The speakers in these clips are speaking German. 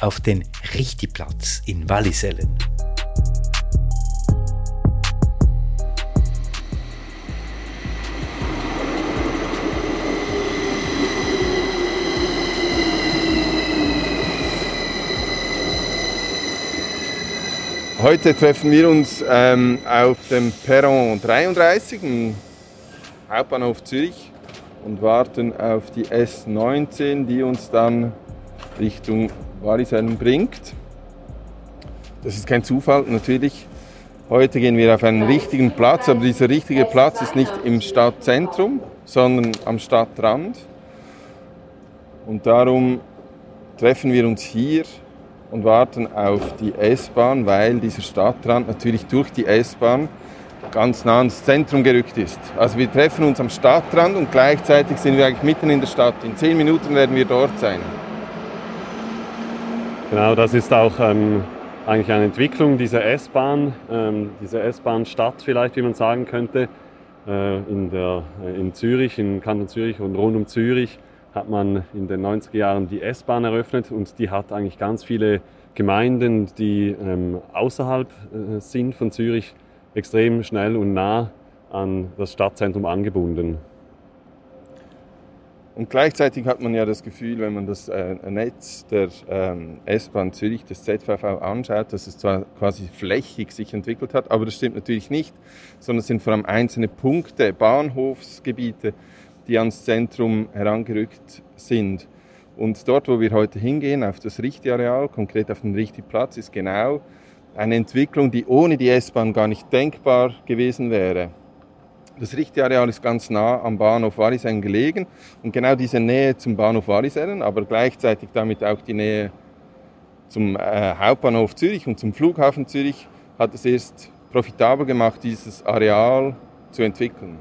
auf den Richtiplatz in Wallisellen. Heute treffen wir uns ähm, auf dem Perron 33 im Hauptbahnhof Zürich und warten auf die S19, die uns dann Richtung Wallisellen bringt. Das ist kein Zufall, natürlich. Heute gehen wir auf einen richtigen Platz, aber dieser richtige Platz ist nicht im Stadtzentrum, sondern am Stadtrand. Und darum treffen wir uns hier und warten auf die S-Bahn, weil dieser Stadtrand natürlich durch die S-Bahn ganz nah ans Zentrum gerückt ist. Also wir treffen uns am Stadtrand und gleichzeitig sind wir eigentlich mitten in der Stadt. In zehn Minuten werden wir dort sein. Genau, das ist auch ähm, eigentlich eine Entwicklung dieser S-Bahn, ähm, dieser S-Bahn-Stadt vielleicht, wie man sagen könnte. Äh, in, der, äh, in Zürich, in Kanton Zürich und rund um Zürich hat man in den 90er Jahren die S-Bahn eröffnet und die hat eigentlich ganz viele Gemeinden, die ähm, außerhalb äh, sind von Zürich, extrem schnell und nah an das Stadtzentrum angebunden. Und gleichzeitig hat man ja das Gefühl, wenn man das äh, Netz der ähm, S-Bahn Zürich, des ZVV anschaut, dass es zwar quasi flächig sich entwickelt hat, aber das stimmt natürlich nicht, sondern es sind vor allem einzelne Punkte, Bahnhofsgebiete, die ans Zentrum herangerückt sind. Und dort, wo wir heute hingehen, auf das Richti-Areal, konkret auf den Richti-Platz, ist genau eine Entwicklung, die ohne die S-Bahn gar nicht denkbar gewesen wäre. Das Richtiareal ist ganz nah am Bahnhof Wallisellen gelegen und genau diese Nähe zum Bahnhof Wallisellen, aber gleichzeitig damit auch die Nähe zum äh, Hauptbahnhof Zürich und zum Flughafen Zürich hat es erst profitabel gemacht, dieses Areal zu entwickeln.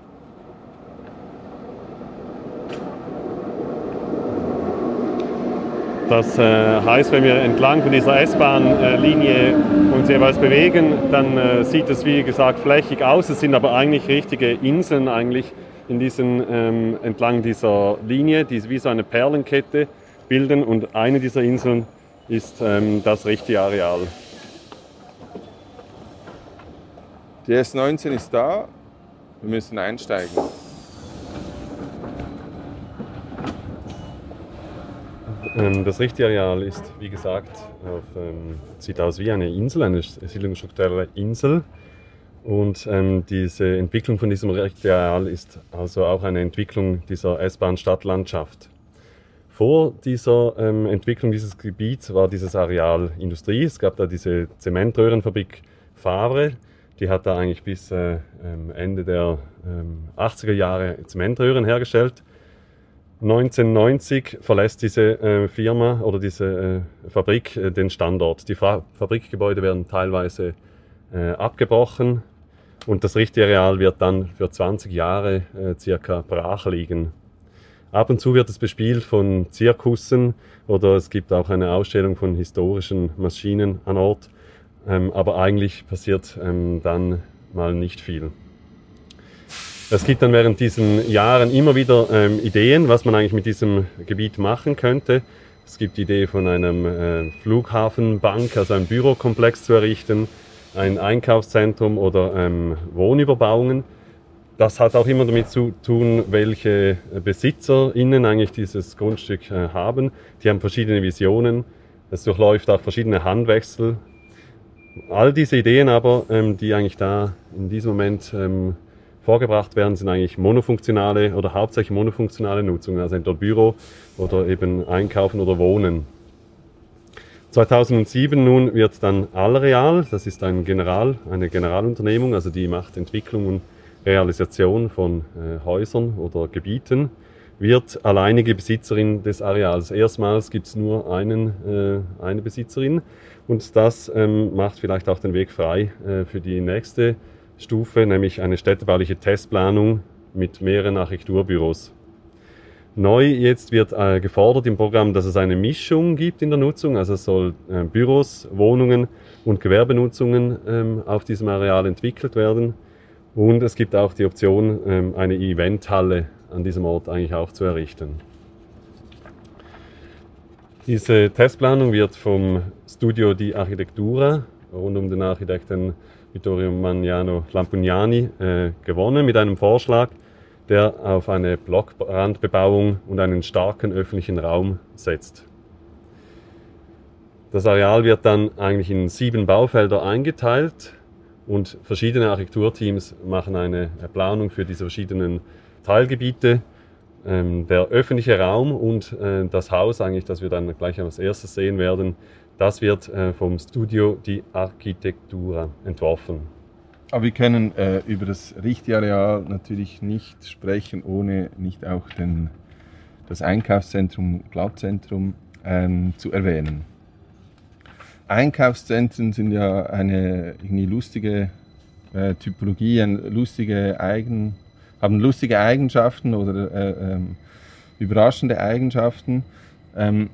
Das äh, heißt, wenn wir entlang von dieser S-Bahn-Linie uns jeweils bewegen, dann äh, sieht es wie gesagt flächig aus. Es sind aber eigentlich richtige Inseln eigentlich in diesen, ähm, entlang dieser Linie, die wie so eine Perlenkette bilden. Und eine dieser Inseln ist ähm, das richtige Areal. Die S19 ist da. Wir müssen einsteigen. Das Richtiareal ist, wie gesagt, auf, ähm, sieht aus wie eine Insel, eine siedlungsstrukturelle Insel. Und ähm, diese Entwicklung von diesem Richtiareal ist also auch eine Entwicklung dieser S-Bahn-Stadtlandschaft. Vor dieser ähm, Entwicklung dieses Gebiets war dieses Areal Industrie. Es gab da diese Zementröhrenfabrik Favre. Die hat da eigentlich bis äh, ähm, Ende der 80er ähm, Jahre Zementröhren hergestellt. 1990 verlässt diese äh, Firma oder diese äh, Fabrik äh, den Standort. Die Fa Fabrikgebäude werden teilweise äh, abgebrochen und das richtige Areal wird dann für 20 Jahre äh, circa brach liegen. Ab und zu wird es bespielt von Zirkussen oder es gibt auch eine Ausstellung von historischen Maschinen an Ort, ähm, aber eigentlich passiert ähm, dann mal nicht viel. Es gibt dann während diesen Jahren immer wieder ähm, Ideen, was man eigentlich mit diesem Gebiet machen könnte. Es gibt die Idee von einem äh, Flughafenbank, also einem Bürokomplex zu errichten, ein Einkaufszentrum oder ähm, Wohnüberbauungen. Das hat auch immer damit zu tun, welche BesitzerInnen eigentlich dieses Grundstück äh, haben. Die haben verschiedene Visionen. Es durchläuft auch verschiedene Handwechsel. All diese Ideen aber, ähm, die eigentlich da in diesem Moment ähm, vorgebracht werden, sind eigentlich monofunktionale oder hauptsächlich monofunktionale Nutzungen, also entweder Büro oder eben Einkaufen oder Wohnen. 2007 nun wird dann Allreal, das ist ein General, eine Generalunternehmung, also die macht Entwicklung und Realisation von äh, Häusern oder Gebieten, wird alleinige Besitzerin des Areals. Erstmals gibt es nur einen, äh, eine Besitzerin und das ähm, macht vielleicht auch den Weg frei äh, für die nächste Stufe, nämlich eine städtebauliche Testplanung mit mehreren Architekturbüros. Neu jetzt wird äh, gefordert im Programm, dass es eine Mischung gibt in der Nutzung, also es soll äh, Büros, Wohnungen und Gewerbenutzungen ähm, auf diesem Areal entwickelt werden. Und es gibt auch die Option, ähm, eine Eventhalle an diesem Ort eigentlich auch zu errichten. Diese Testplanung wird vom Studio di Architettura rund um den Architekten Vittorio Magnano Lampugnani äh, gewonnen mit einem Vorschlag, der auf eine Blockrandbebauung und einen starken öffentlichen Raum setzt. Das Areal wird dann eigentlich in sieben Baufelder eingeteilt und verschiedene Architekturteams machen eine Planung für diese verschiedenen Teilgebiete. Ähm, der öffentliche Raum und äh, das Haus, eigentlich, das wir dann gleich als erstes sehen werden, das wird äh, vom Studio die Architektura entworfen. Aber wir können äh, über das Richtiareal natürlich nicht sprechen, ohne nicht auch den, das Einkaufszentrum, Glattzentrum ähm, zu erwähnen. Einkaufszentren sind ja eine irgendwie lustige äh, Typologie, eine lustige Eigen, haben lustige Eigenschaften oder äh, ähm, überraschende Eigenschaften. Ähm,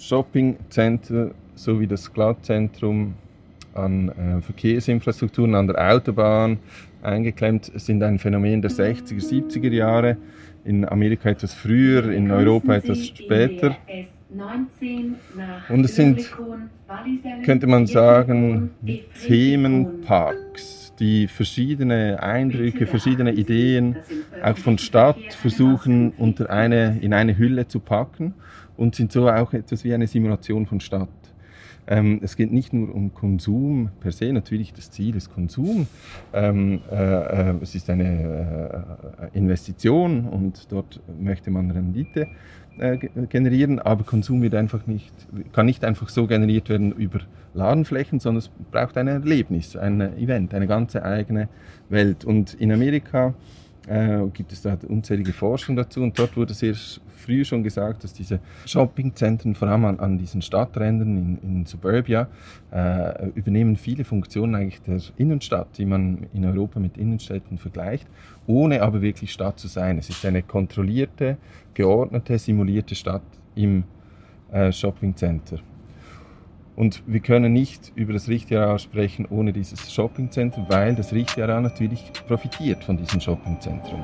Shoppingcenter sowie das Glattzentrum an äh, Verkehrsinfrastrukturen an der Autobahn eingeklemmt, sind ein Phänomen der 60er, 70er Jahre. In Amerika etwas früher, in Europa etwas später. Und es sind, könnte man sagen, Themenparks, die verschiedene Eindrücke, verschiedene Ideen auch von Stadt versuchen unter eine, in eine Hülle zu packen und sind so auch etwas wie eine Simulation von Stadt. Ähm, es geht nicht nur um Konsum per se, natürlich das Ziel ist Konsum. Ähm, äh, äh, es ist eine äh, Investition und dort möchte man Rendite äh, generieren, aber Konsum wird einfach nicht, kann nicht einfach so generiert werden über Ladenflächen, sondern es braucht ein Erlebnis, ein Event, eine ganze eigene Welt. Und in Amerika äh, gibt es da unzählige Forschung dazu und dort wurde sehr früh schon gesagt, dass diese Shoppingzentren, vor allem an, an diesen Stadträndern in, in Suburbia, äh, übernehmen viele Funktionen eigentlich der Innenstadt, die man in Europa mit Innenstädten vergleicht, ohne aber wirklich Stadt zu sein. Es ist eine kontrollierte, geordnete, simulierte Stadt im äh, Shoppingcenter. Und wir können nicht über das Richtiareal sprechen ohne dieses Shoppingzentrum, weil das Richtiareal natürlich profitiert von diesem Shoppingzentrum.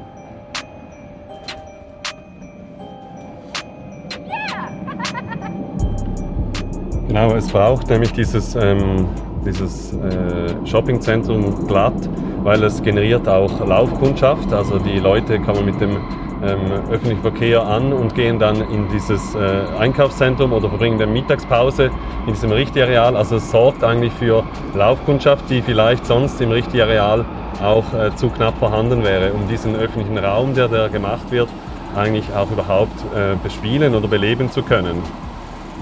Genau, es braucht nämlich dieses, ähm, dieses äh, Shoppingzentrum glatt, weil es generiert auch Laufkundschaft. Also die Leute kommen mit dem ähm, öffentlichen Verkehr an und gehen dann in dieses äh, Einkaufszentrum oder verbringen dann Mittagspause in diesem Richtiareal. Also es sorgt eigentlich für Laufkundschaft, die vielleicht sonst im Richtiareal auch äh, zu knapp vorhanden wäre, um diesen öffentlichen Raum, der da gemacht wird, eigentlich auch überhaupt äh, bespielen oder beleben zu können.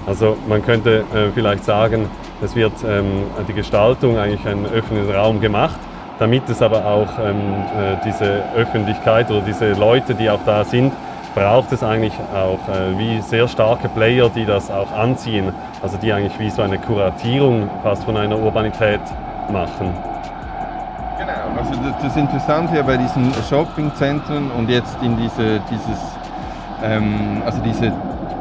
Also man könnte äh, vielleicht sagen, es wird ähm, die Gestaltung eigentlich einen öffentlichen Raum gemacht, damit es aber auch ähm, äh, diese Öffentlichkeit oder diese Leute, die auch da sind, braucht es eigentlich auch äh, wie sehr starke Player, die das auch anziehen, also die eigentlich wie so eine Kuratierung fast von einer Urbanität machen. Genau, also das, Interessante bei diesen Shoppingzentren und jetzt in diese, dieses, ähm, also diese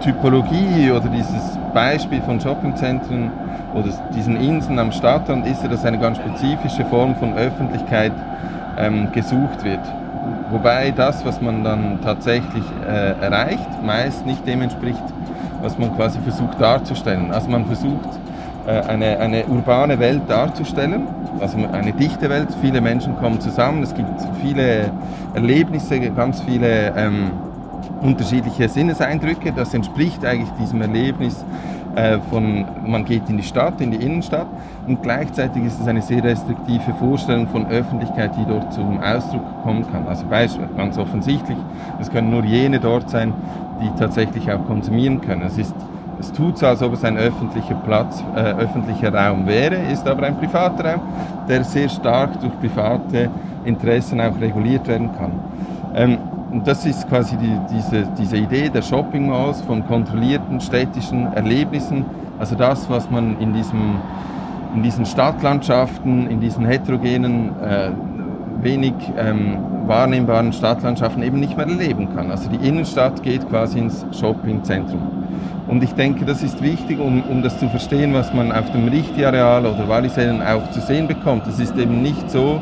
Typologie oder dieses Beispiel von Shoppingzentren oder diesen Inseln am Stadtrand ist ja, dass eine ganz spezifische Form von Öffentlichkeit ähm, gesucht wird. Wobei das, was man dann tatsächlich äh, erreicht, meist nicht dem entspricht, was man quasi versucht darzustellen. Also man versucht äh, eine, eine urbane Welt darzustellen, also eine dichte Welt, viele Menschen kommen zusammen, es gibt viele Erlebnisse, ganz viele ähm, unterschiedliche Sinneseindrücke. Das entspricht eigentlich diesem Erlebnis äh, von, man geht in die Stadt, in die Innenstadt und gleichzeitig ist es eine sehr restriktive Vorstellung von Öffentlichkeit, die dort zum Ausdruck kommen kann. Also ganz offensichtlich, es können nur jene dort sein, die tatsächlich auch konsumieren können. Es ist es tut so, als ob es ein öffentlicher Platz, äh, öffentlicher Raum wäre, ist aber ein privater Raum, der sehr stark durch private Interessen auch reguliert werden kann. Ähm, und das ist quasi die, diese, diese Idee der Shopping Malls von kontrollierten städtischen Erlebnissen. Also das, was man in, diesem, in diesen Stadtlandschaften, in diesen heterogenen, äh, wenig ähm, wahrnehmbaren Stadtlandschaften eben nicht mehr erleben kann. Also die Innenstadt geht quasi ins Shoppingzentrum. Und ich denke, das ist wichtig, um, um das zu verstehen, was man auf dem Richti-Areal oder Wallisellen auch zu sehen bekommt. Es ist eben nicht so,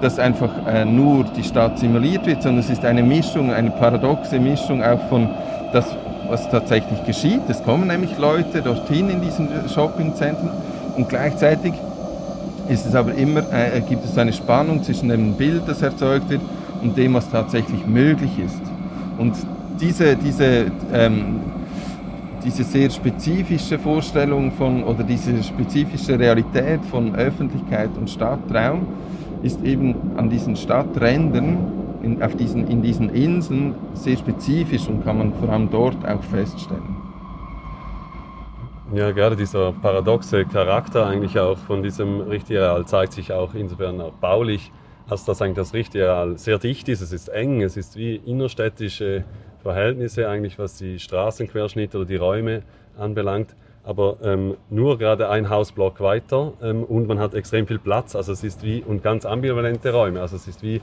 dass einfach äh, nur die Stadt simuliert wird, sondern es ist eine Mischung, eine paradoxe Mischung auch von das, was tatsächlich geschieht. Es kommen nämlich Leute dorthin in diesen Shoppingzentren und gleichzeitig ist es aber immer, äh, gibt es eine Spannung zwischen dem Bild, das erzeugt wird, und dem, was tatsächlich möglich ist. Und diese, diese, ähm, diese sehr spezifische Vorstellung von, oder diese spezifische Realität von Öffentlichkeit und Stadtraum, ist eben an diesen Stadträndern, in, auf diesen, in diesen Inseln sehr spezifisch und kann man vor allem dort auch feststellen. Ja, gerade dieser paradoxe Charakter eigentlich auch von diesem Richtigeral zeigt sich auch insofern auch baulich, als dass eigentlich das Richtigeral sehr dicht ist. Es ist eng, es ist wie innerstädtische Verhältnisse eigentlich, was die Straßenquerschnitte oder die Räume anbelangt aber ähm, nur gerade ein Hausblock weiter ähm, und man hat extrem viel Platz. Also es ist wie und ganz ambivalente Räume. Also es ist wie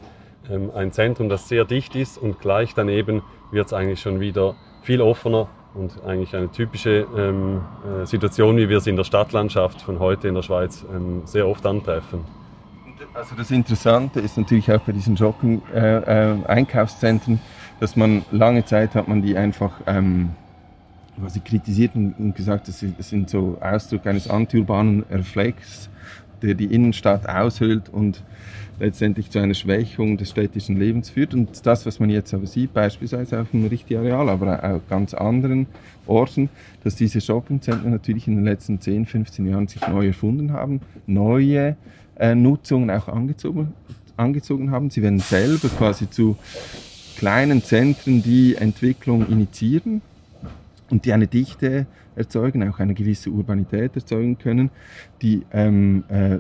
ähm, ein Zentrum, das sehr dicht ist und gleich daneben wird es eigentlich schon wieder viel offener und eigentlich eine typische ähm, äh, Situation, wie wir es in der Stadtlandschaft von heute in der Schweiz ähm, sehr oft antreffen. Also das Interessante ist natürlich auch bei diesen Shopping-Einkaufszentren, äh, äh, dass man lange Zeit hat man die einfach ähm, quasi kritisiert und gesagt, es sind so Ausdruck eines antiurbanen Reflex, der die Innenstadt aushöhlt und letztendlich zu einer Schwächung des städtischen Lebens führt. Und das, was man jetzt aber sieht, beispielsweise auf dem Richtiareal, aber auch ganz anderen Orten, dass diese Shoppingzentren natürlich in den letzten 10, 15 Jahren sich neu erfunden haben, neue äh, Nutzungen auch angezogen, angezogen haben. Sie werden selber quasi zu kleinen Zentren, die Entwicklung initiieren und die eine Dichte erzeugen, auch eine gewisse Urbanität erzeugen können, die, ähm, äh,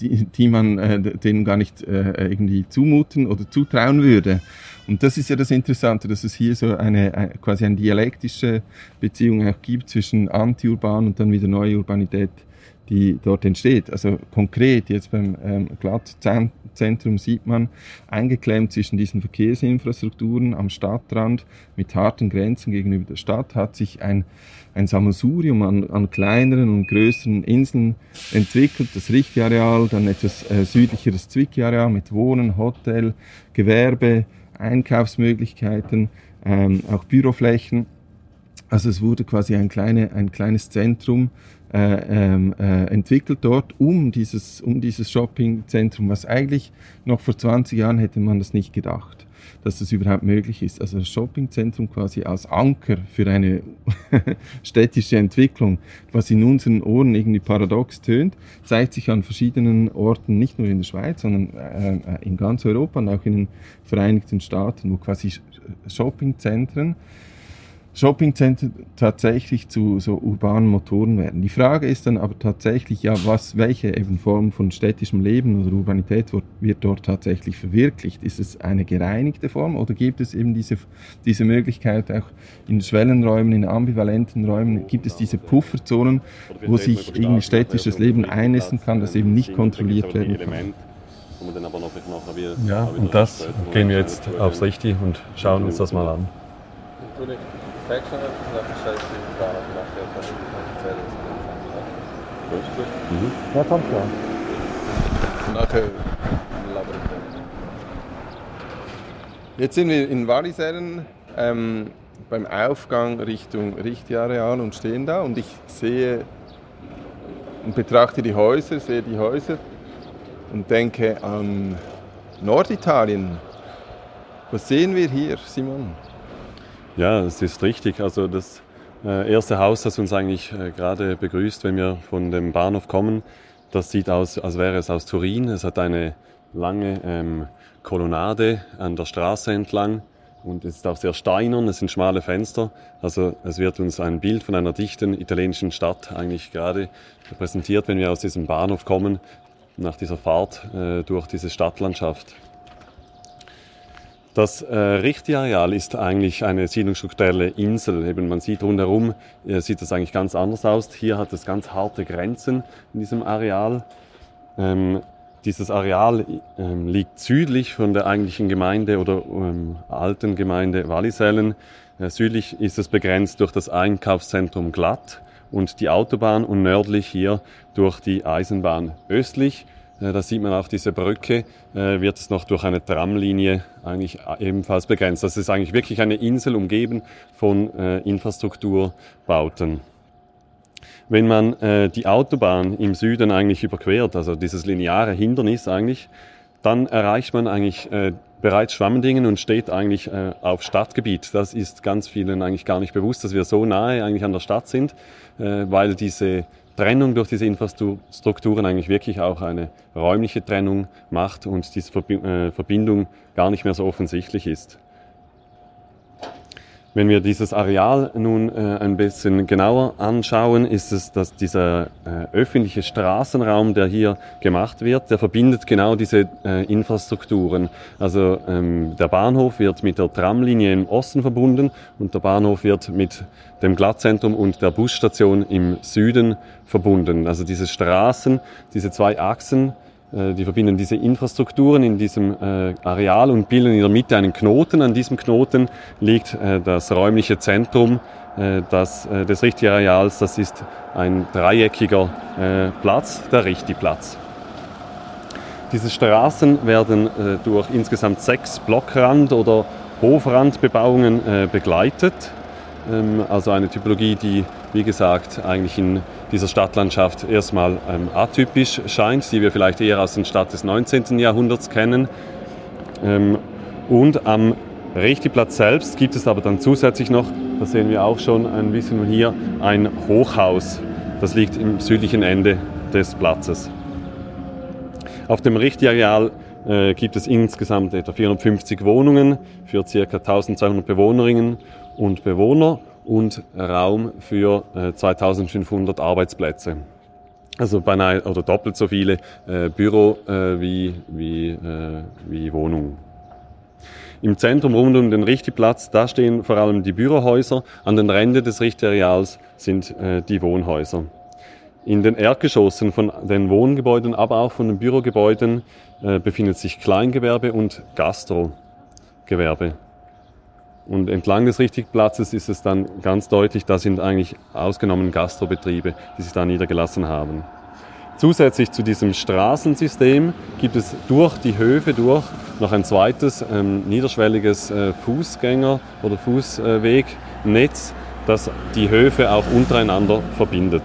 die, die man äh, denen gar nicht äh, irgendwie zumuten oder zutrauen würde. Und das ist ja das Interessante, dass es hier so eine, eine quasi eine dialektische Beziehung auch gibt zwischen antiurban und dann wieder neue Urbanität die dort entsteht. Also konkret jetzt beim ähm, Glattzentrum sieht man eingeklemmt zwischen diesen Verkehrsinfrastrukturen am Stadtrand mit harten Grenzen gegenüber der Stadt hat sich ein, ein Sammelsurium an, an kleineren und größeren Inseln entwickelt. Das Richtiareal, dann etwas äh, südlicheres Zwicki-Areal mit Wohnen, Hotel, Gewerbe, Einkaufsmöglichkeiten, ähm, auch Büroflächen. Also es wurde quasi ein, kleine, ein kleines Zentrum äh, ähm, äh, entwickelt dort um dieses, um dieses Shoppingzentrum, was eigentlich noch vor 20 Jahren hätte man das nicht gedacht, dass das überhaupt möglich ist. Also das Shoppingzentrum quasi als Anker für eine städtische Entwicklung, was in unseren Ohren irgendwie paradox tönt, zeigt sich an verschiedenen Orten, nicht nur in der Schweiz, sondern äh, in ganz Europa und auch in den Vereinigten Staaten, wo quasi Shoppingzentren Shoppingzentren tatsächlich zu so urbanen Motoren werden. Die Frage ist dann aber tatsächlich, ja, was, welche eben Form von städtischem Leben oder Urbanität wird dort tatsächlich verwirklicht? Ist es eine gereinigte Form oder gibt es eben diese, diese Möglichkeit auch in Schwellenräumen, in ambivalenten Räumen, gibt es diese Pufferzonen, wo sich irgendwie städtisches Leben einnisten kann, das eben nicht kontrolliert werden kann? Ja, und das gehen wir jetzt aufs Richtige und schauen uns das mal an. Etwas nach Scheiße kann ich noch erzählen, was du gut. Mhm. Ja, kommt klar. Nachher labern Jetzt sind wir in Wallisellen ähm, beim Aufgang Richtung Richtiareal und stehen da und ich sehe und betrachte die Häuser, sehe die Häuser und denke an Norditalien. Was sehen wir hier, Simon? Ja, es ist richtig. Also das äh, erste Haus, das uns eigentlich äh, gerade begrüßt, wenn wir von dem Bahnhof kommen, das sieht aus, als wäre es aus Turin. Es hat eine lange ähm, Kolonnade an der Straße entlang und es ist auch sehr steinern, es sind schmale Fenster. Also es wird uns ein Bild von einer dichten italienischen Stadt eigentlich gerade präsentiert, wenn wir aus diesem Bahnhof kommen, nach dieser Fahrt äh, durch diese Stadtlandschaft. Das äh, Richtiareal ist eigentlich eine siedlungsstrukturelle Insel. Eben man sieht rundherum, äh, sieht das eigentlich ganz anders aus. Hier hat es ganz harte Grenzen in diesem Areal. Ähm, dieses Areal ähm, liegt südlich von der eigentlichen Gemeinde oder ähm, alten Gemeinde Wallisellen. Äh, südlich ist es begrenzt durch das Einkaufszentrum Glatt und die Autobahn und nördlich hier durch die Eisenbahn. Östlich da sieht man auch diese Brücke, äh, wird es noch durch eine Tramlinie eigentlich ebenfalls begrenzt. Das ist eigentlich wirklich eine Insel umgeben von äh, Infrastrukturbauten. Wenn man die Autobahn im Süden eigentlich überquert, also dieses lineare Hindernis eigentlich, dann erreicht man eigentlich bereits Schwammendingen und steht eigentlich auf Stadtgebiet. Das ist ganz vielen eigentlich gar nicht bewusst, dass wir so nahe eigentlich an der Stadt sind, weil diese Trennung durch diese Infrastrukturen eigentlich wirklich auch eine räumliche Trennung macht und diese äh, Verbindung gar nicht mehr so offensichtlich ist. Wenn wir dieses Areal nun äh, ein bisschen genauer anschauen, ist es, dass dieser äh, öffentliche Straßenraum, der hier gemacht wird, der verbindet genau diese äh, Infrastrukturen. Also ähm, der Bahnhof wird mit der Tramlinie im Osten verbunden und der Bahnhof wird mit dem Glattzentrum und der Busstation im Süden verbunden. Also diese Straßen, diese zwei Achsen die verbinden diese Infrastrukturen in diesem äh, Areal und bilden in der Mitte einen Knoten. An diesem Knoten liegt äh, das räumliche Zentrum das, des Richti-Areals. Das ist ein dreieckiger Platz, der Richti-Platz. Diese Straßen werden durch insgesamt sechs Blockrand- oder Hofrandbebauungen begleitet. Ähm, also eine Typologie, die, wie gesagt, eigentlich in dieser Stadtlandschaft erstmal ähm, atypisch scheint, die wir vielleicht eher aus den Stadt des 19. Jahrhunderts kennen. Ähm, und am Rechtiplatz selbst gibt es aber dann zusätzlich noch, das sehen wir auch schon ein bisschen hier, ein Hochhaus. Das liegt im südlichen Ende des Platzes. Auf dem Richtiareal äh, gibt es insgesamt etwa 450 Wohnungen für ca. 1200 Bewohnerinnen und Bewohner und Raum für äh, 2500 Arbeitsplätze. Also beinahe oder doppelt so viele äh, Büro äh, wie, wie, äh, wie Wohnungen. Im Zentrum rund um den Richtigplatz, da stehen vor allem die Bürohäuser. An den Rändern des Richtigareals sind äh, die Wohnhäuser. In den Erdgeschossen von den Wohngebäuden, aber auch von den Bürogebäuden äh, befindet sich Kleingewerbe und Gastrogewerbe. Und entlang des Richtigplatzes ist es dann ganz deutlich, da sind eigentlich ausgenommen Gastrobetriebe, die sich da niedergelassen haben. Zusätzlich zu diesem Straßensystem gibt es durch die Höfe durch noch ein zweites ähm, niederschwelliges äh, Fußgänger- oder Fußwegnetz, das die Höfe auch untereinander verbindet.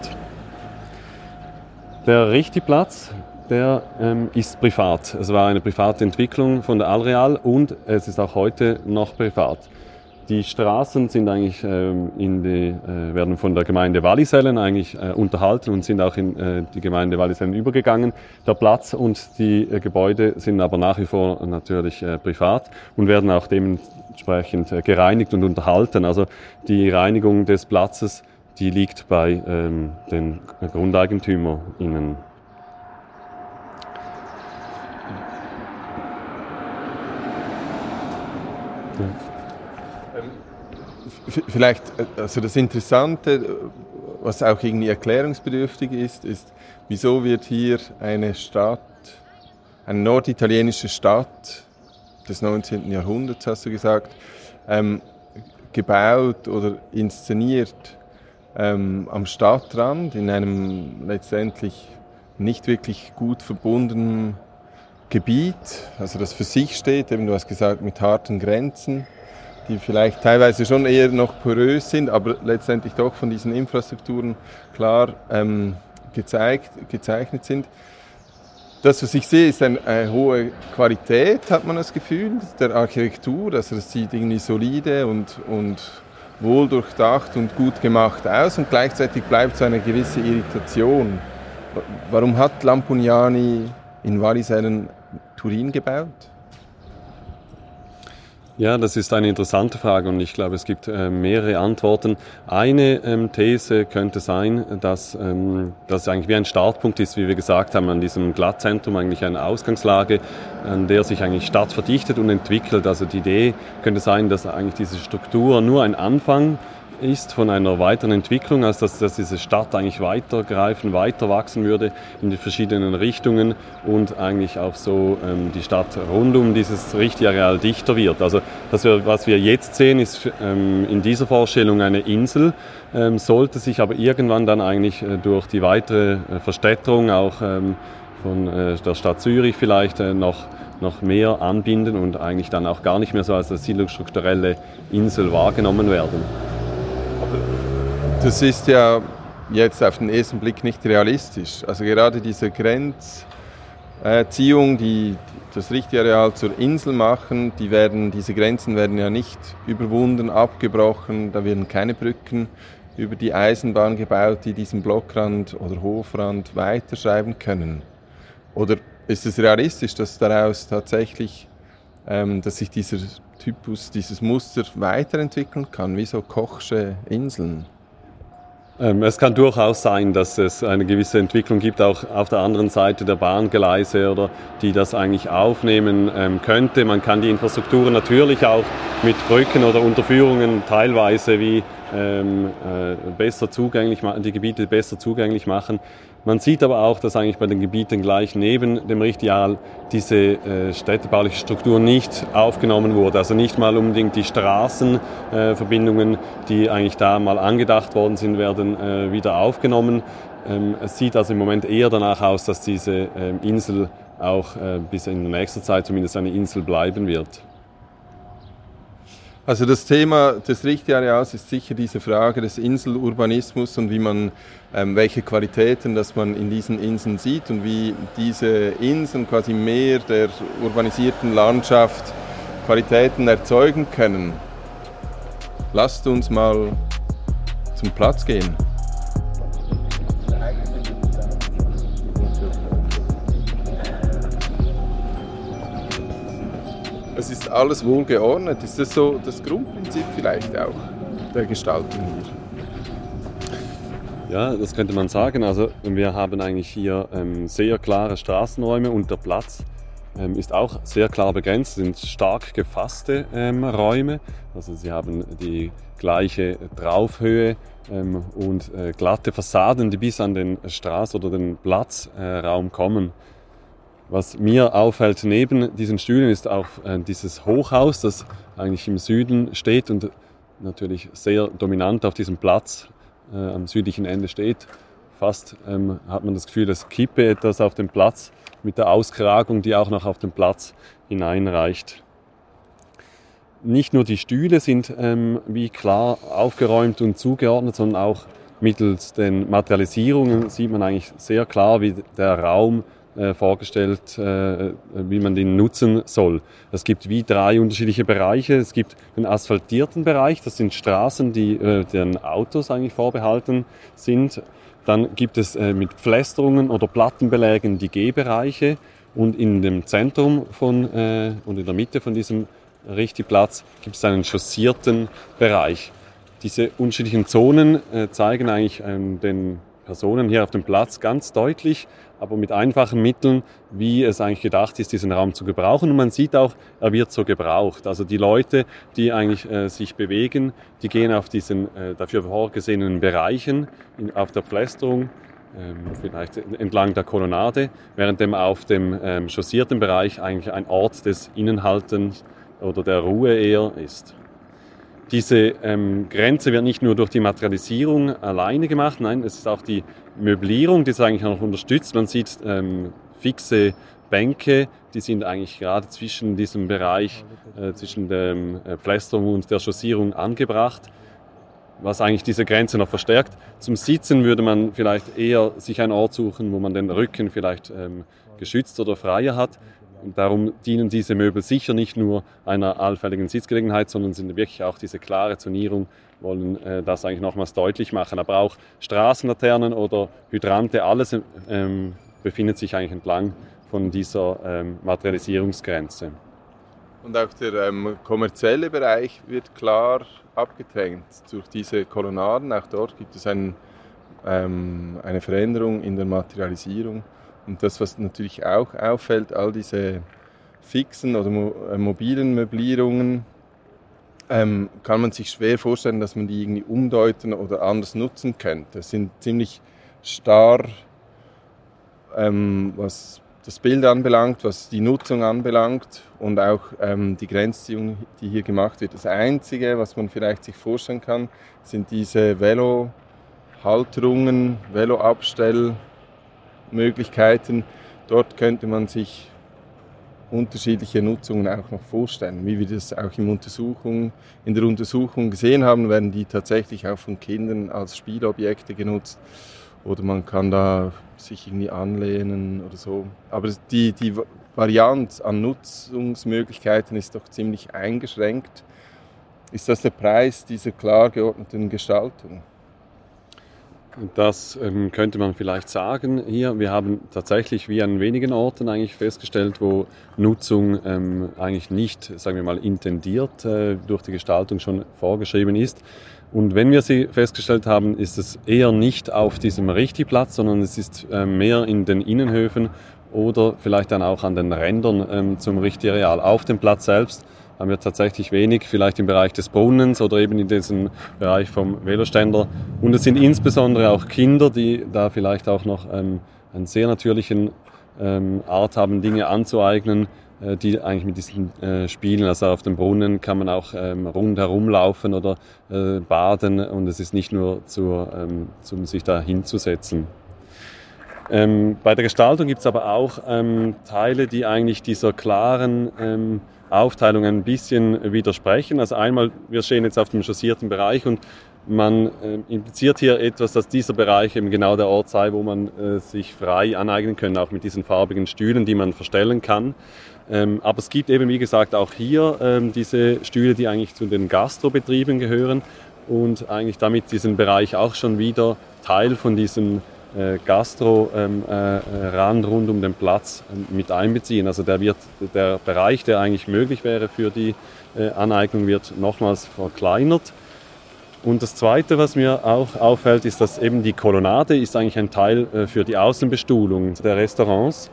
Der Richtigplatz, der ähm, ist privat. Es war eine private Entwicklung von der Alreal und es ist auch heute noch privat. Die Straßen sind eigentlich ähm, in die, äh, werden von der Gemeinde Wallisellen eigentlich äh, unterhalten und sind auch in äh, die Gemeinde Wallisellen übergegangen. Der Platz und die Gebäude sind aber nach wie vor natürlich privat und werden auch dementsprechend gereinigt und unterhalten. Also die Reinigung des Platzes, die liegt bei ähm, den GrundeigentümerInnen. Ja vielleicht, äh, also das Interessante, was auch irgendwie erklärungsbedürftig ist, ist, wieso wird hier eine Stadt, eine norditalienische Stadt des 19. Jahrhunderts, hast du gesagt, ähm, gebaut oder inszeniert ähm, am Stadtrand in einem letztendlich nicht wirklich gut verbundenen Gebiet, also das für sich steht, eben du hast gesagt, mit harten Grenzen die vielleicht teilweise schon eher noch porös sind, aber letztendlich doch von diesen Infrastrukturen klar ähm, gezeigt, gezeichnet sind. Das, was ich sehe, ist eine, eine, hohe Qualität, hat man das Gefühl, der Architektur. Also das sieht irgendwie solide und, und wohl durchdacht und gut gemacht aus und gleichzeitig bleibt so eine gewisse Irritation. Warum hat Lampugnani in Wallis einen Turin gebaut? Ja, das ist eine interessante Frage und ich glaube, es gibt äh, mehrere Antworten. Eine ähm, These könnte sein, dass ähm, das eigentlich wie ein Startpunkt ist, wie wir gesagt haben, an diesem Glattzentrum eigentlich eine Ausgangslage, an der sich eigentlich Stadt verdichtet und entwickelt. Also die Idee könnte sein, dass eigentlich diese Struktur nur ein Anfang ist von einer weiteren Entwicklung, also dass, dass diese Stadt eigentlich weitergreifen, weiter wachsen würde in die verschiedenen Richtungen und eigentlich auch so ähm, die Stadt rund um dieses Richtareal dichter wird. Also wir, was wir jetzt sehen, ist ähm, in dieser Vorstellung eine Insel, ähm, sollte sich aber irgendwann dann eigentlich äh, durch die weitere äh, Verstädterung auch ähm, von äh, der Stadt Zürich vielleicht äh, noch noch mehr anbinden und eigentlich dann auch gar nicht mehr so als eine siedlungsstrukturelle Insel wahrgenommen werden. Das ist ja jetzt auf den ersten Blick nicht realistisch. Also gerade diese Grenzziehung, die das Richtareal zur Insel machen, die werden, diese Grenzen werden ja nicht überwunden, abgebrochen, da werden keine Brücken über die Eisenbahn gebaut, die diesen Blockrand oder Hofrand weiterschreiben können. Oder ist es realistisch, dass daraus tatsächlich, ähm, dass sich dieser Typus, dieses Muster weiterentwickeln kann, wie so Kochsche Inseln? Ähm, es kann durchaus sein, dass es eine gewisse Entwicklung gibt, auch auf der anderen Seite der Bahngleise oder die das eigentlich aufnehmen ähm, könnte. Man kann die Infrastruktur natürlich auch mit Brücken oder Unterführungen teilweise wie ähm, äh, besser zugänglich, die Gebiete besser zugänglich machen. Man sieht aber auch, dass eigentlich bei den Gebieten gleich neben dem Richtial diese äh, städtebauliche Struktur nicht aufgenommen wurde. Also nicht mal unbedingt die Straßenverbindungen, äh, die eigentlich da mal angedacht worden sind, werden äh, wieder aufgenommen. Ähm, es sieht also im Moment eher danach aus, dass diese ähm, Insel auch äh, bis in der nächsten Zeit zumindest eine Insel bleiben wird. Also das Thema des Richtareals ist sicher diese Frage des Inselurbanismus und wie man, welche Qualitäten, dass man in diesen Inseln sieht und wie diese Inseln quasi mehr der urbanisierten Landschaft Qualitäten erzeugen können. Lasst uns mal zum Platz gehen. es ist alles wohl geordnet. Ist das so das Grundprinzip vielleicht auch der Gestaltung hier? Ja, das könnte man sagen. Also wir haben eigentlich hier ähm, sehr klare Straßenräume und der Platz ähm, ist auch sehr klar begrenzt, sind stark gefasste ähm, Räume. Also sie haben die gleiche Draufhöhe ähm, und äh, glatte Fassaden, die bis an den Straß- oder den Platzraum äh, kommen. Was mir auffällt neben diesen Stühlen ist auch äh, dieses Hochhaus, das eigentlich im Süden steht und natürlich sehr dominant auf diesem Platz äh, am südlichen Ende steht. Fast ähm, hat man das Gefühl, es kippe etwas auf dem Platz mit der Auskragung, die auch noch auf den Platz hineinreicht. Nicht nur die Stühle sind ähm, wie klar aufgeräumt und zugeordnet, sondern auch mittels den Materialisierungen sieht man eigentlich sehr klar, wie der Raum äh, vorgestellt, äh, wie man den nutzen soll. Es gibt wie drei unterschiedliche Bereiche. Es gibt den asphaltierten Bereich, das sind Straßen, die äh, den Autos eigentlich vorbehalten sind. Dann gibt es mit Pflästerungen oder Plattenbelägen die Gehbereiche und in dem Zentrum von und in der Mitte von diesem Richtigplatz gibt es einen chaussierten Bereich. Diese unterschiedlichen Zonen zeigen eigentlich ähm, den Personen hier auf dem Platz ganz deutlich, aber mit einfachen Mitteln, wie es eigentlich gedacht ist, diesen Raum zu gebrauchen. Und man sieht auch, er wird so gebraucht. Also die Leute, die eigentlich äh, sich bewegen, die gehen auf diesen äh, dafür vorgesehenen Bereichen in, auf der Pflästerung, ähm, vielleicht entlang der Kolonnade, während dem auf dem ähm, chaussierten Bereich eigentlich ein Ort des Innenhaltens oder der Ruhe eher ist. Diese ähm, Grenze wird nicht nur durch die Materialisierung alleine gemacht, nein, es ist auch die Möblierung, die es eigentlich noch unterstützt. Man sieht ähm, fixe Bänke, die sind eigentlich gerade zwischen diesem Bereich, äh, zwischen der äh, Pflästerung und der Chaussierung angebracht, was eigentlich diese Grenze noch verstärkt. Zum Sitzen würde man vielleicht eher sich einen Ort suchen, wo man den Rücken vielleicht ähm, geschützt oder freier hat. Und darum dienen diese Möbel sicher nicht nur einer allfälligen Sitzgelegenheit, sondern sind wirklich auch diese klare Zonierung, wollen äh, das eigentlich nochmals deutlich machen. Aber auch Straßenlaternen oder Hydrante, alles ähm, befindet sich eigentlich entlang von dieser ähm, Materialisierungsgrenze. Und auch der ähm, kommerzielle Bereich wird klar abgedrängt durch diese Kolonnaden. Auch dort gibt es ein, ähm, eine Veränderung in der Materialisierung. Und das, was natürlich auch auffällt, all diese fixen oder äh, mobilen Möblierungen, ähm, kann man sich schwer vorstellen, dass man die irgendwie umdeuten oder anders nutzen könnte. Es sind ziemlich starr, ähm, was das Bild anbelangt, was die Nutzung anbelangt und auch ähm, die Grenzziehung, die hier gemacht wird. Das Einzige, was man vielleicht sich vorstellen kann, sind diese Velohalterungen, Veloabstellmöglichkeiten. Dort könnte man sich unterschiedliche Nutzungen auch noch vorstellen. Wie wir das auch in, Untersuchung, in der Untersuchung gesehen haben, werden die tatsächlich auch von Kindern als Spielobjekte genutzt oder man kann da sich irgendwie anlehnen oder so. Aber die, die Variante an Nutzungsmöglichkeiten ist doch ziemlich eingeschränkt. Ist das der Preis dieser klar geordneten Gestaltung? Das ähm, könnte man vielleicht sagen hier. Wir haben tatsächlich wie an wenigen Orten eigentlich festgestellt, wo Nutzung ähm, eigentlich nicht, sagen wir mal, intendiert äh, durch die Gestaltung schon vorgeschrieben ist. Und wenn wir sie festgestellt haben, ist es eher nicht auf diesem Richtigplatz, sondern es ist äh, mehr in den Innenhöfen oder vielleicht dann auch an den Rändern ähm, zum Richtigareal. Auf dem Platz selbst haben wir tatsächlich wenig, vielleicht im Bereich des Brunnens oder eben in diesem Bereich vom Veloständer. Und es sind insbesondere auch Kinder, die da vielleicht auch noch ähm, einen sehr natürlichen ähm, Art haben, Dinge anzueignen, äh, die eigentlich mit diesen äh, Spielen, also auf dem Brunnen kann man auch ähm, rundherum laufen oder äh, baden und es ist nicht nur zur, ähm, zum sich da hinzusetzen. Ähm, bei der Gestaltung gibt es aber auch ähm, Teile, die eigentlich dieser klaren ähm, Aufteilung ein bisschen widersprechen. Also einmal, wir stehen jetzt auf dem chaussierten Bereich und man äh, impliziert hier etwas, dass dieser Bereich eben genau der Ort sei, wo man äh, sich frei aneignen kann, auch mit diesen farbigen Stühlen, die man verstellen kann. Ähm, aber es gibt eben, wie gesagt, auch hier ähm, diese Stühle, die eigentlich zu den Gastrobetrieben gehören und eigentlich damit diesen Bereich auch schon wieder Teil von diesem Gastro-Rand ähm, äh, rund um den Platz ähm, mit einbeziehen. Also der, wird, der Bereich, der eigentlich möglich wäre für die äh, Aneignung, wird nochmals verkleinert. Und das Zweite, was mir auch auffällt, ist, dass eben die Kolonnade ist eigentlich ein Teil äh, für die Außenbestuhlung der Restaurants.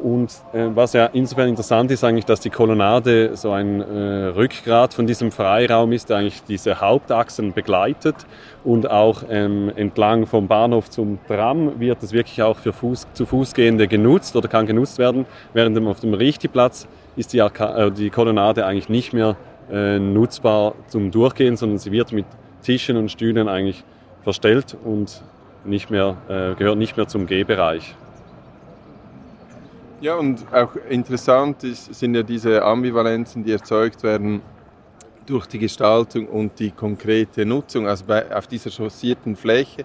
Und äh, was ja insofern interessant ist eigentlich, dass die Kolonnade so ein äh, Rückgrat von diesem Freiraum ist, der eigentlich diese Hauptachsen begleitet und auch ähm, entlang vom Bahnhof zum Tram wird es wirklich auch für Fuß, zu Fußgehende genutzt oder kann genutzt werden, während auf dem Richtigplatz ist die, äh, die Kolonnade eigentlich nicht mehr äh, nutzbar zum Durchgehen, sondern sie wird mit Tischen und Stühlen eigentlich verstellt und nicht mehr, äh, gehört nicht mehr zum Gehbereich. Ja, und auch interessant ist, sind ja diese Ambivalenzen, die erzeugt werden durch die Gestaltung und die konkrete Nutzung. Also bei, auf dieser chaussierten Fläche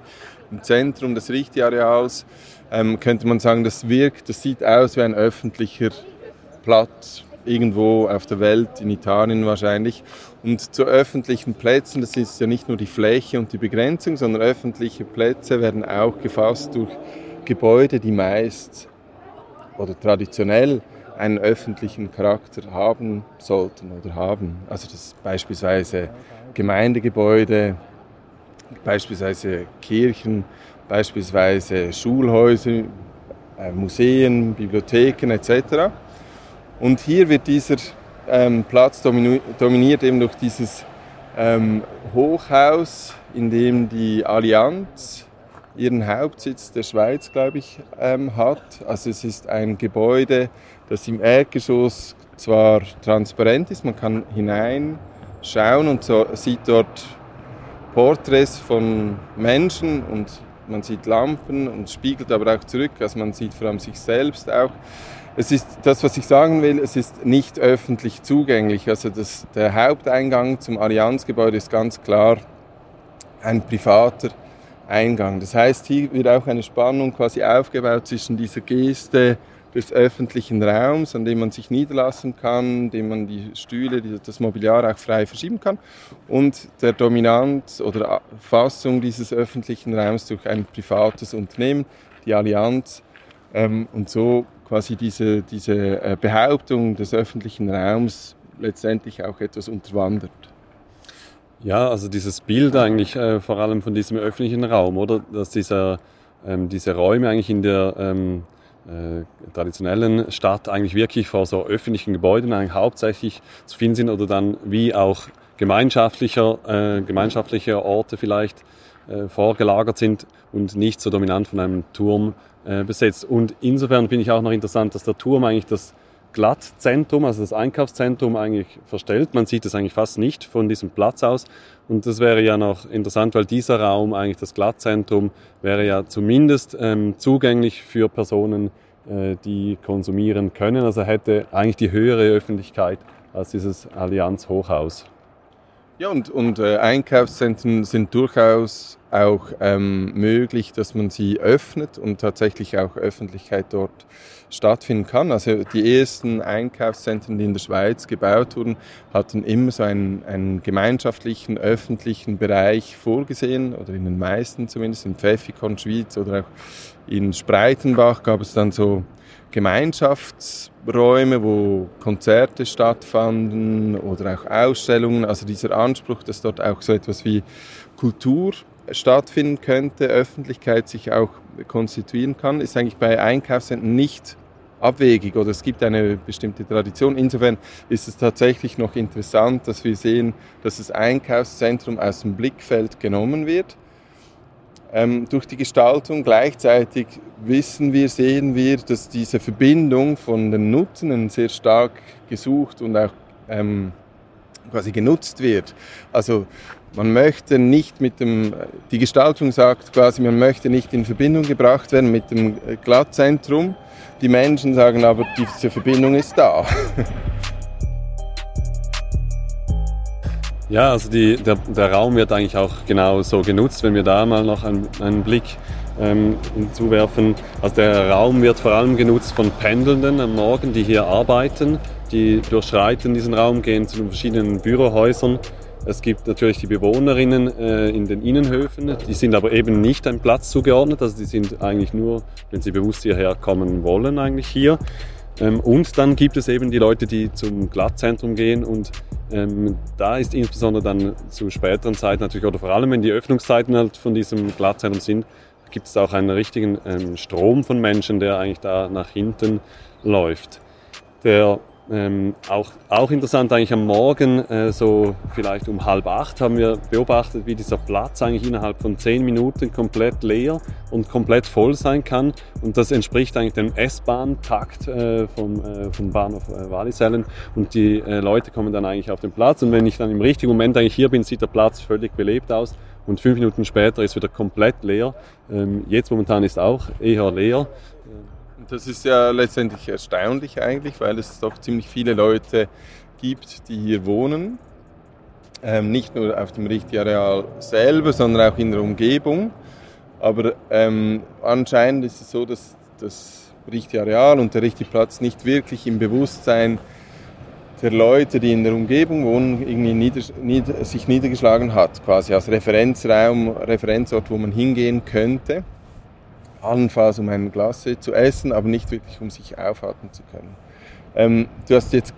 im Zentrum des Richtiareals ähm, könnte man sagen, das wirkt, das sieht aus wie ein öffentlicher Platz irgendwo auf der Welt, in Italien wahrscheinlich. Und zu öffentlichen Plätzen, das ist ja nicht nur die Fläche und die Begrenzung, sondern öffentliche Plätze werden auch gefasst durch Gebäude, die meist oder traditionell einen öffentlichen Charakter haben sollten oder haben. Also das beispielsweise Gemeindegebäude, beispielsweise Kirchen, beispielsweise Schulhäuser, äh, Museen, Bibliotheken etc. Und hier wird dieser ähm, Platz dominiert eben durch dieses ähm, Hochhaus, in dem die Allianz ihren Hauptsitz der Schweiz, glaube ich, ähm, hat. Also es ist ein Gebäude, das im Erdgeschoss zwar transparent ist, man kann hineinschauen und so, sieht dort Porträts von Menschen und man sieht Lampen und spiegelt aber auch zurück, also man sieht vor allem sich selbst auch. Es ist das, was ich sagen will, es ist nicht öffentlich zugänglich. Also das, der Haupteingang zum Allianzgebäude ist ganz klar ein privater Eingang. Das heißt, hier wird auch eine Spannung quasi aufgebaut zwischen dieser Geste des öffentlichen Raums, an dem man sich niederlassen kann, dem man die Stühle, das Mobiliar auch frei verschieben kann, und der Dominanz oder Fassung dieses öffentlichen Raums durch ein privates Unternehmen, die Allianz, ähm, und so quasi diese, diese äh, Behauptung des öffentlichen Raums letztendlich auch etwas unterwandert. Ja, also dieses Bild eigentlich äh, vor allem von diesem öffentlichen Raum, oder? Dass dieser, ähm, diese Räume eigentlich in der ähm, äh, traditionellen Stadt eigentlich wirklich vor so öffentlichen Gebäuden eigentlich hauptsächlich zu finden sind oder dann wie auch gemeinschaftlicher, äh, gemeinschaftliche Orte vielleicht äh, vorgelagert sind und nicht so dominant von einem Turm äh, besetzt. Und insofern finde ich auch noch interessant, dass der Turm eigentlich das Glattzentrum, also das Einkaufszentrum eigentlich verstellt. Man sieht es eigentlich fast nicht von diesem Platz aus. Und das wäre ja noch interessant, weil dieser Raum, eigentlich das Glattzentrum, wäre ja zumindest ähm, zugänglich für Personen, äh, die konsumieren können. Also hätte eigentlich die höhere Öffentlichkeit als dieses Allianz Hochhaus. Ja, und, und äh, Einkaufszentren sind durchaus auch ähm, möglich, dass man sie öffnet und tatsächlich auch Öffentlichkeit dort stattfinden kann. Also die ersten Einkaufszentren, die in der Schweiz gebaut wurden, hatten immer so einen, einen gemeinschaftlichen, öffentlichen Bereich vorgesehen, oder in den meisten zumindest, in Pfäffikon, Schweiz oder auch in Spreitenbach gab es dann so Gemeinschaftsräume, wo Konzerte stattfanden oder auch Ausstellungen. Also dieser Anspruch, dass dort auch so etwas wie Kultur stattfinden könnte, Öffentlichkeit sich auch konstituieren kann, ist eigentlich bei Einkaufszentren nicht abwegig oder es gibt eine bestimmte Tradition. Insofern ist es tatsächlich noch interessant, dass wir sehen, dass das Einkaufszentrum aus dem Blickfeld genommen wird ähm, durch die Gestaltung. Gleichzeitig wissen wir, sehen wir, dass diese Verbindung von den Nutzenden sehr stark gesucht und auch ähm, quasi genutzt wird. Also man möchte nicht mit dem, die Gestaltung sagt quasi, man möchte nicht in Verbindung gebracht werden mit dem Glattzentrum. Die Menschen sagen aber, diese Verbindung ist da. Ja, also die, der, der, Raum wird eigentlich auch genau so genutzt, wenn wir da mal noch einen, einen Blick ähm, hinzuwerfen. Also der Raum wird vor allem genutzt von Pendelnden am Morgen, die hier arbeiten. Die durchschreiten diesen Raum, gehen zu den verschiedenen Bürohäusern. Es gibt natürlich die Bewohnerinnen äh, in den Innenhöfen, die sind aber eben nicht einem Platz zugeordnet, also die sind eigentlich nur, wenn sie bewusst hierher kommen wollen, eigentlich hier. Ähm, und dann gibt es eben die Leute, die zum Glattzentrum gehen und ähm, da ist insbesondere dann zu späteren Zeiten natürlich, oder vor allem wenn die Öffnungszeiten halt von diesem Glattzentrum sind, gibt es auch einen richtigen ähm, Strom von Menschen, der eigentlich da nach hinten läuft. Der ähm, auch, auch interessant eigentlich am Morgen, äh, so vielleicht um halb acht, haben wir beobachtet, wie dieser Platz eigentlich innerhalb von zehn Minuten komplett leer und komplett voll sein kann. Und das entspricht eigentlich dem S-Bahn-Takt äh, vom, äh, vom Bahnhof äh, Wallisellen. Und die äh, Leute kommen dann eigentlich auf den Platz. Und wenn ich dann im richtigen Moment eigentlich hier bin, sieht der Platz völlig belebt aus. Und fünf Minuten später ist wieder komplett leer. Ähm, jetzt momentan ist auch eher leer. Das ist ja letztendlich erstaunlich eigentlich, weil es doch ziemlich viele Leute gibt, die hier wohnen. Ähm, nicht nur auf dem Richtiareal selber, sondern auch in der Umgebung. Aber ähm, anscheinend ist es so, dass das Richtiareal und der Richtigplatz nicht wirklich im Bewusstsein der Leute, die in der Umgebung wohnen, irgendwie nieder, nieder, sich niedergeschlagen hat, quasi als Referenzraum, Referenzort, wo man hingehen könnte allenfalls um ein Glas zu essen, aber nicht wirklich um sich aufhalten zu können. Ähm, du hast jetzt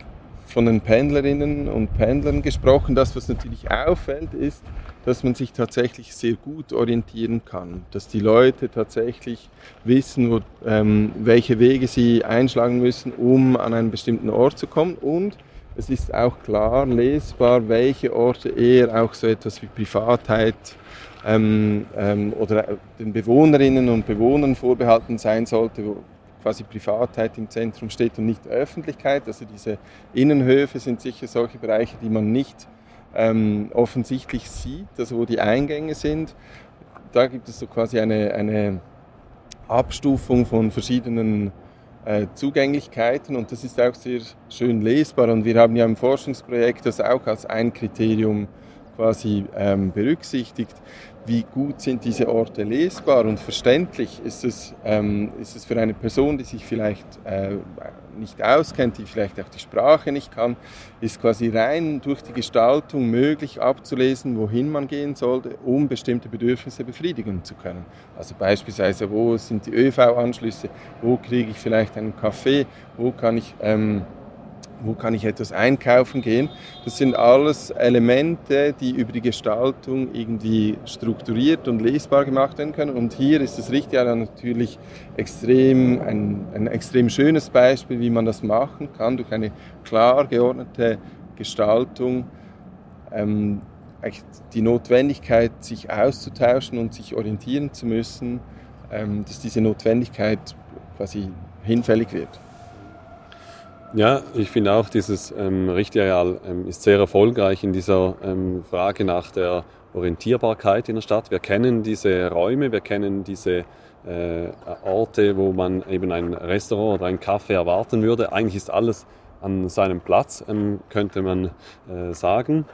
von den Pendlerinnen und Pendlern gesprochen. Das, was natürlich auffällt, ist, dass man sich tatsächlich sehr gut orientieren kann, dass die Leute tatsächlich wissen, wo, ähm, welche Wege sie einschlagen müssen, um an einen bestimmten Ort zu kommen und es ist auch klar lesbar, welche Orte eher auch so etwas wie Privatheit ähm, ähm, oder den Bewohnerinnen und Bewohnern vorbehalten sein sollte, wo quasi Privatheit im Zentrum steht und nicht Öffentlichkeit. Also diese Innenhöfe sind sicher solche Bereiche, die man nicht ähm, offensichtlich sieht, also wo die Eingänge sind. Da gibt es so quasi eine, eine Abstufung von verschiedenen äh, Zugänglichkeiten und das ist auch sehr schön lesbar und wir haben ja im Forschungsprojekt das auch als ein Kriterium quasi ähm, berücksichtigt wie gut sind diese Orte lesbar und verständlich. Ist es, ähm, ist es für eine Person, die sich vielleicht äh, nicht auskennt, die vielleicht auch die Sprache nicht kann, ist quasi rein durch die Gestaltung möglich abzulesen, wohin man gehen sollte, um bestimmte Bedürfnisse befriedigen zu können. Also beispielsweise, wo sind die ÖV-Anschlüsse, wo kriege ich vielleicht einen Kaffee, wo kann ich ähm, wo kann ich etwas einkaufen gehen. Das sind alles Elemente, die über die Gestaltung irgendwie strukturiert und lesbar gemacht werden können. Und hier ist das Richtjahr natürlich extrem, ein, ein extrem schönes Beispiel, wie man das machen kann, durch eine klar geordnete Gestaltung. Ähm, die Notwendigkeit, sich auszutauschen und sich orientieren zu müssen, ähm, dass diese Notwendigkeit quasi hinfällig wird. Ja, ich finde auch, dieses ähm, Richtareal ähm, ist sehr erfolgreich in dieser ähm, Frage nach der Orientierbarkeit in der Stadt. Wir kennen diese Räume, wir kennen diese äh, Orte, wo man eben ein Restaurant oder ein Café erwarten würde. Eigentlich ist alles an seinem Platz, ähm, könnte man äh, sagen.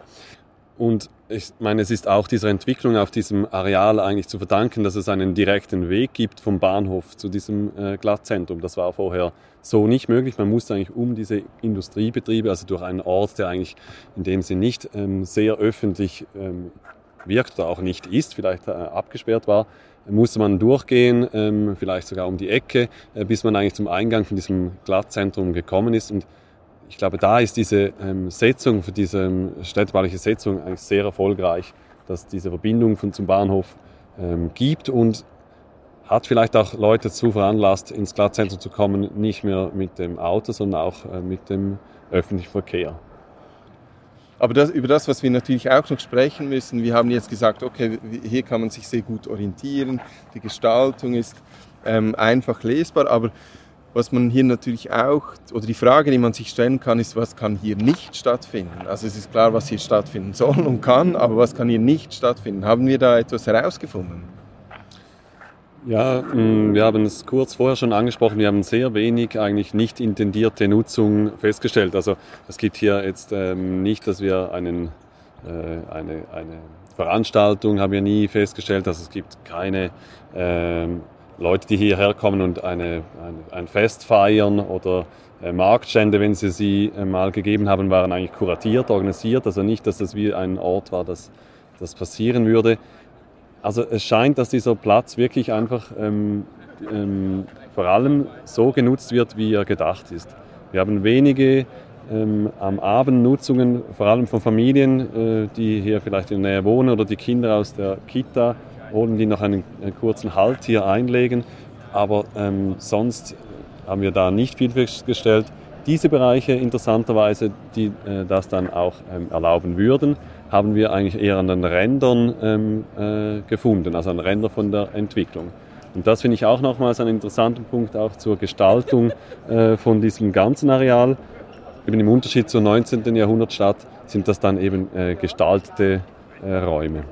Und ich meine, es ist auch dieser Entwicklung auf diesem Areal eigentlich zu verdanken, dass es einen direkten Weg gibt vom Bahnhof zu diesem äh, Glattzentrum. Das war vorher so nicht möglich. Man musste eigentlich um diese Industriebetriebe, also durch einen Ort, der eigentlich in dem Sinne nicht ähm, sehr öffentlich ähm, wirkt oder auch nicht ist, vielleicht äh, abgesperrt war, musste man durchgehen, ähm, vielleicht sogar um die Ecke, äh, bis man eigentlich zum Eingang von diesem Glattzentrum gekommen ist. Und ich glaube, da ist diese ähm, Setzung, für diese ähm, städtebauliche Setzung eigentlich sehr erfolgreich, dass diese Verbindung von zum Bahnhof ähm, gibt und hat vielleicht auch Leute zu veranlasst, ins Glattzentrum zu kommen, nicht mehr mit dem Auto, sondern auch äh, mit dem öffentlichen Verkehr. Aber das, über das, was wir natürlich auch noch sprechen müssen, wir haben jetzt gesagt, okay, hier kann man sich sehr gut orientieren, die Gestaltung ist ähm, einfach lesbar, aber was man hier natürlich auch, oder die Frage, die man sich stellen kann, ist, was kann hier nicht stattfinden? Also es ist klar, was hier stattfinden soll und kann, aber was kann hier nicht stattfinden? Haben wir da etwas herausgefunden? Ja, mm, wir haben es kurz vorher schon angesprochen, wir haben sehr wenig eigentlich nicht intendierte Nutzung festgestellt. Also es gibt hier jetzt ähm, nicht, dass wir einen, äh, eine, eine Veranstaltung haben wir nie festgestellt, dass es gibt keine ähm, Leute, die hierher kommen und eine, ein, ein Fest feiern oder äh, Marktstände, wenn sie sie äh, mal gegeben haben, waren eigentlich kuratiert, organisiert. Also nicht, dass das wie ein Ort war, dass das passieren würde. Also es scheint, dass dieser Platz wirklich einfach ähm, ähm, vor allem so genutzt wird, wie er gedacht ist. Wir haben wenige ähm, am Abend Nutzungen, vor allem von Familien, äh, die hier vielleicht in der Nähe wohnen oder die Kinder aus der Kita holen, die noch einen, einen kurzen Halt hier einlegen. Aber ähm, sonst haben wir da nicht viel festgestellt. Diese Bereiche interessanterweise, die äh, das dann auch ähm, erlauben würden, haben wir eigentlich eher an den Rändern ähm, äh, gefunden, also an Rändern von der Entwicklung. Und das finde ich auch nochmals einen interessanten Punkt auch zur Gestaltung äh, von diesem ganzen Areal. Eben im Unterschied zur 19. Jahrhundertstadt sind das dann eben äh, gestaltete äh, Räume.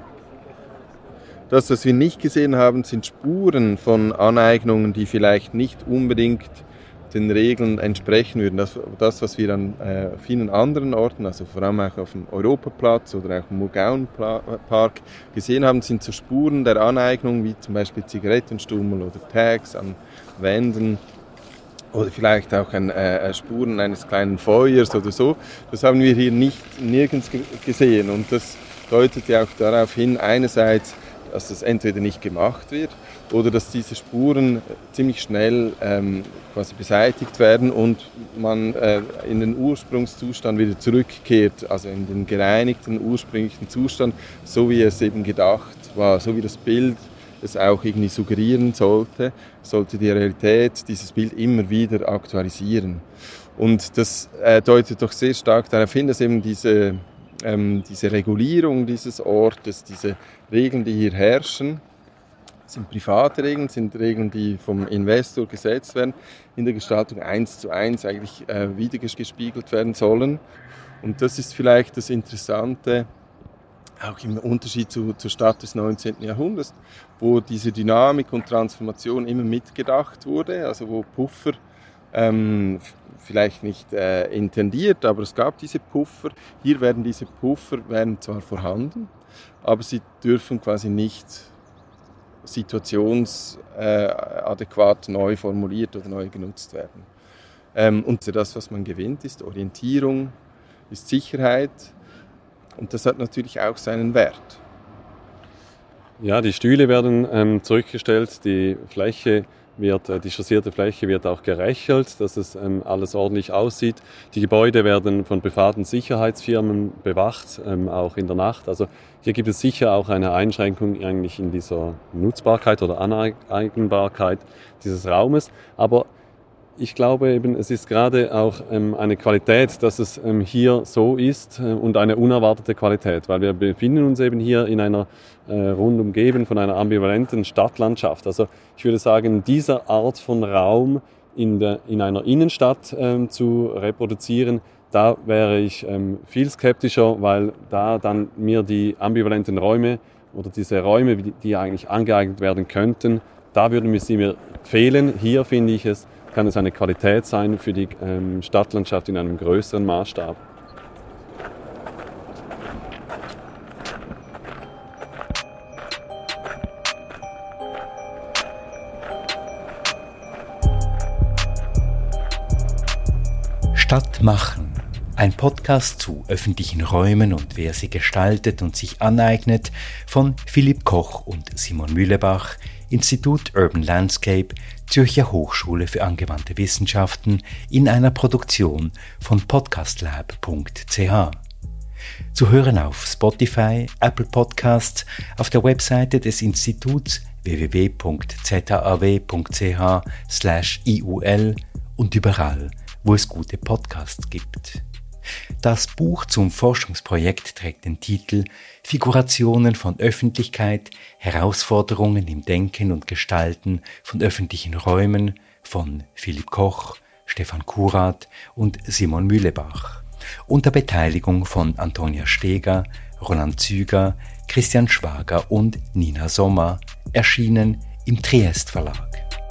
Das, was wir nicht gesehen haben, sind Spuren von Aneignungen, die vielleicht nicht unbedingt den Regeln entsprechen würden. Das, das was wir an äh, vielen anderen Orten, also vor allem auch auf dem Europaplatz oder auch im Murgaonpark gesehen haben, sind so Spuren der Aneignung, wie zum Beispiel Zigarettenstummel oder Tags an Wänden oder vielleicht auch ein, äh, Spuren eines kleinen Feuers oder so. Das haben wir hier nicht nirgends gesehen und das deutet ja auch darauf hin, einerseits, dass das entweder nicht gemacht wird oder dass diese Spuren ziemlich schnell ähm, quasi beseitigt werden und man äh, in den Ursprungszustand wieder zurückkehrt, also in den gereinigten ursprünglichen Zustand, so wie es eben gedacht war, so wie das Bild es auch irgendwie suggerieren sollte, sollte die Realität dieses Bild immer wieder aktualisieren. Und das äh, deutet doch sehr stark darauf hin, dass eben diese ähm, diese Regulierung dieses Ortes, diese Regeln, die hier herrschen, sind private Regeln, sind Regeln, die vom Investor gesetzt werden, in der Gestaltung eins zu eins eigentlich äh, wiedergespiegelt werden sollen. Und das ist vielleicht das Interessante, auch im Unterschied zu, zur Stadt des 19. Jahrhunderts, wo diese Dynamik und Transformation immer mitgedacht wurde, also wo Puffer ähm, vielleicht nicht äh, intendiert, aber es gab diese Puffer. Hier werden diese Puffer werden zwar vorhanden, aber sie dürfen quasi nicht situationsadäquat neu formuliert oder neu genutzt werden. Ähm, und das, was man gewinnt, ist Orientierung, ist Sicherheit und das hat natürlich auch seinen Wert. Ja, die Stühle werden ähm, zurückgestellt, die Fläche wird, äh, die chaussierte Fläche wird auch gerechelt, dass es ähm, alles ordentlich aussieht. Die Gebäude werden von privaten Sicherheitsfirmen bewacht, ähm, auch in der Nacht. Also hier gibt es sicher auch eine Einschränkung eigentlich in dieser Nutzbarkeit oder Aneignbarkeit dieses Raumes. Aber ich glaube eben, es ist gerade auch ähm, eine Qualität, dass es ähm, hier so ist äh, und eine unerwartete Qualität, weil wir befinden uns eben hier in einer äh, rund umgeben von einer ambivalenten Stadtlandschaft. Also ich würde sagen, dieser Art von Raum in, der, in einer Innenstadt ähm, zu reproduzieren, da wäre ich viel skeptischer, weil da dann mir die ambivalenten Räume oder diese Räume, die eigentlich angeeignet werden könnten, da würden sie mir fehlen. Hier finde ich es kann es eine Qualität sein für die ähm, Stadtlandschaft in einem größeren Maßstab. Stadt machen. Ein Podcast zu öffentlichen Räumen und wer sie gestaltet und sich aneignet von Philipp Koch und Simon Mühlebach, Institut Urban Landscape Zürcher Hochschule für angewandte Wissenschaften in einer Produktion von podcastlab.ch. Zu hören auf Spotify, Apple Podcasts, auf der Webseite des Instituts www.zaw.ch/iul und überall, wo es gute Podcasts gibt. Das Buch zum Forschungsprojekt trägt den Titel Figurationen von Öffentlichkeit, Herausforderungen im Denken und Gestalten von öffentlichen Räumen von Philipp Koch, Stefan Kurat und Simon Mühlebach. Unter Beteiligung von Antonia Steger, Roland Züger, Christian Schwager und Nina Sommer, erschienen im Triest Verlag.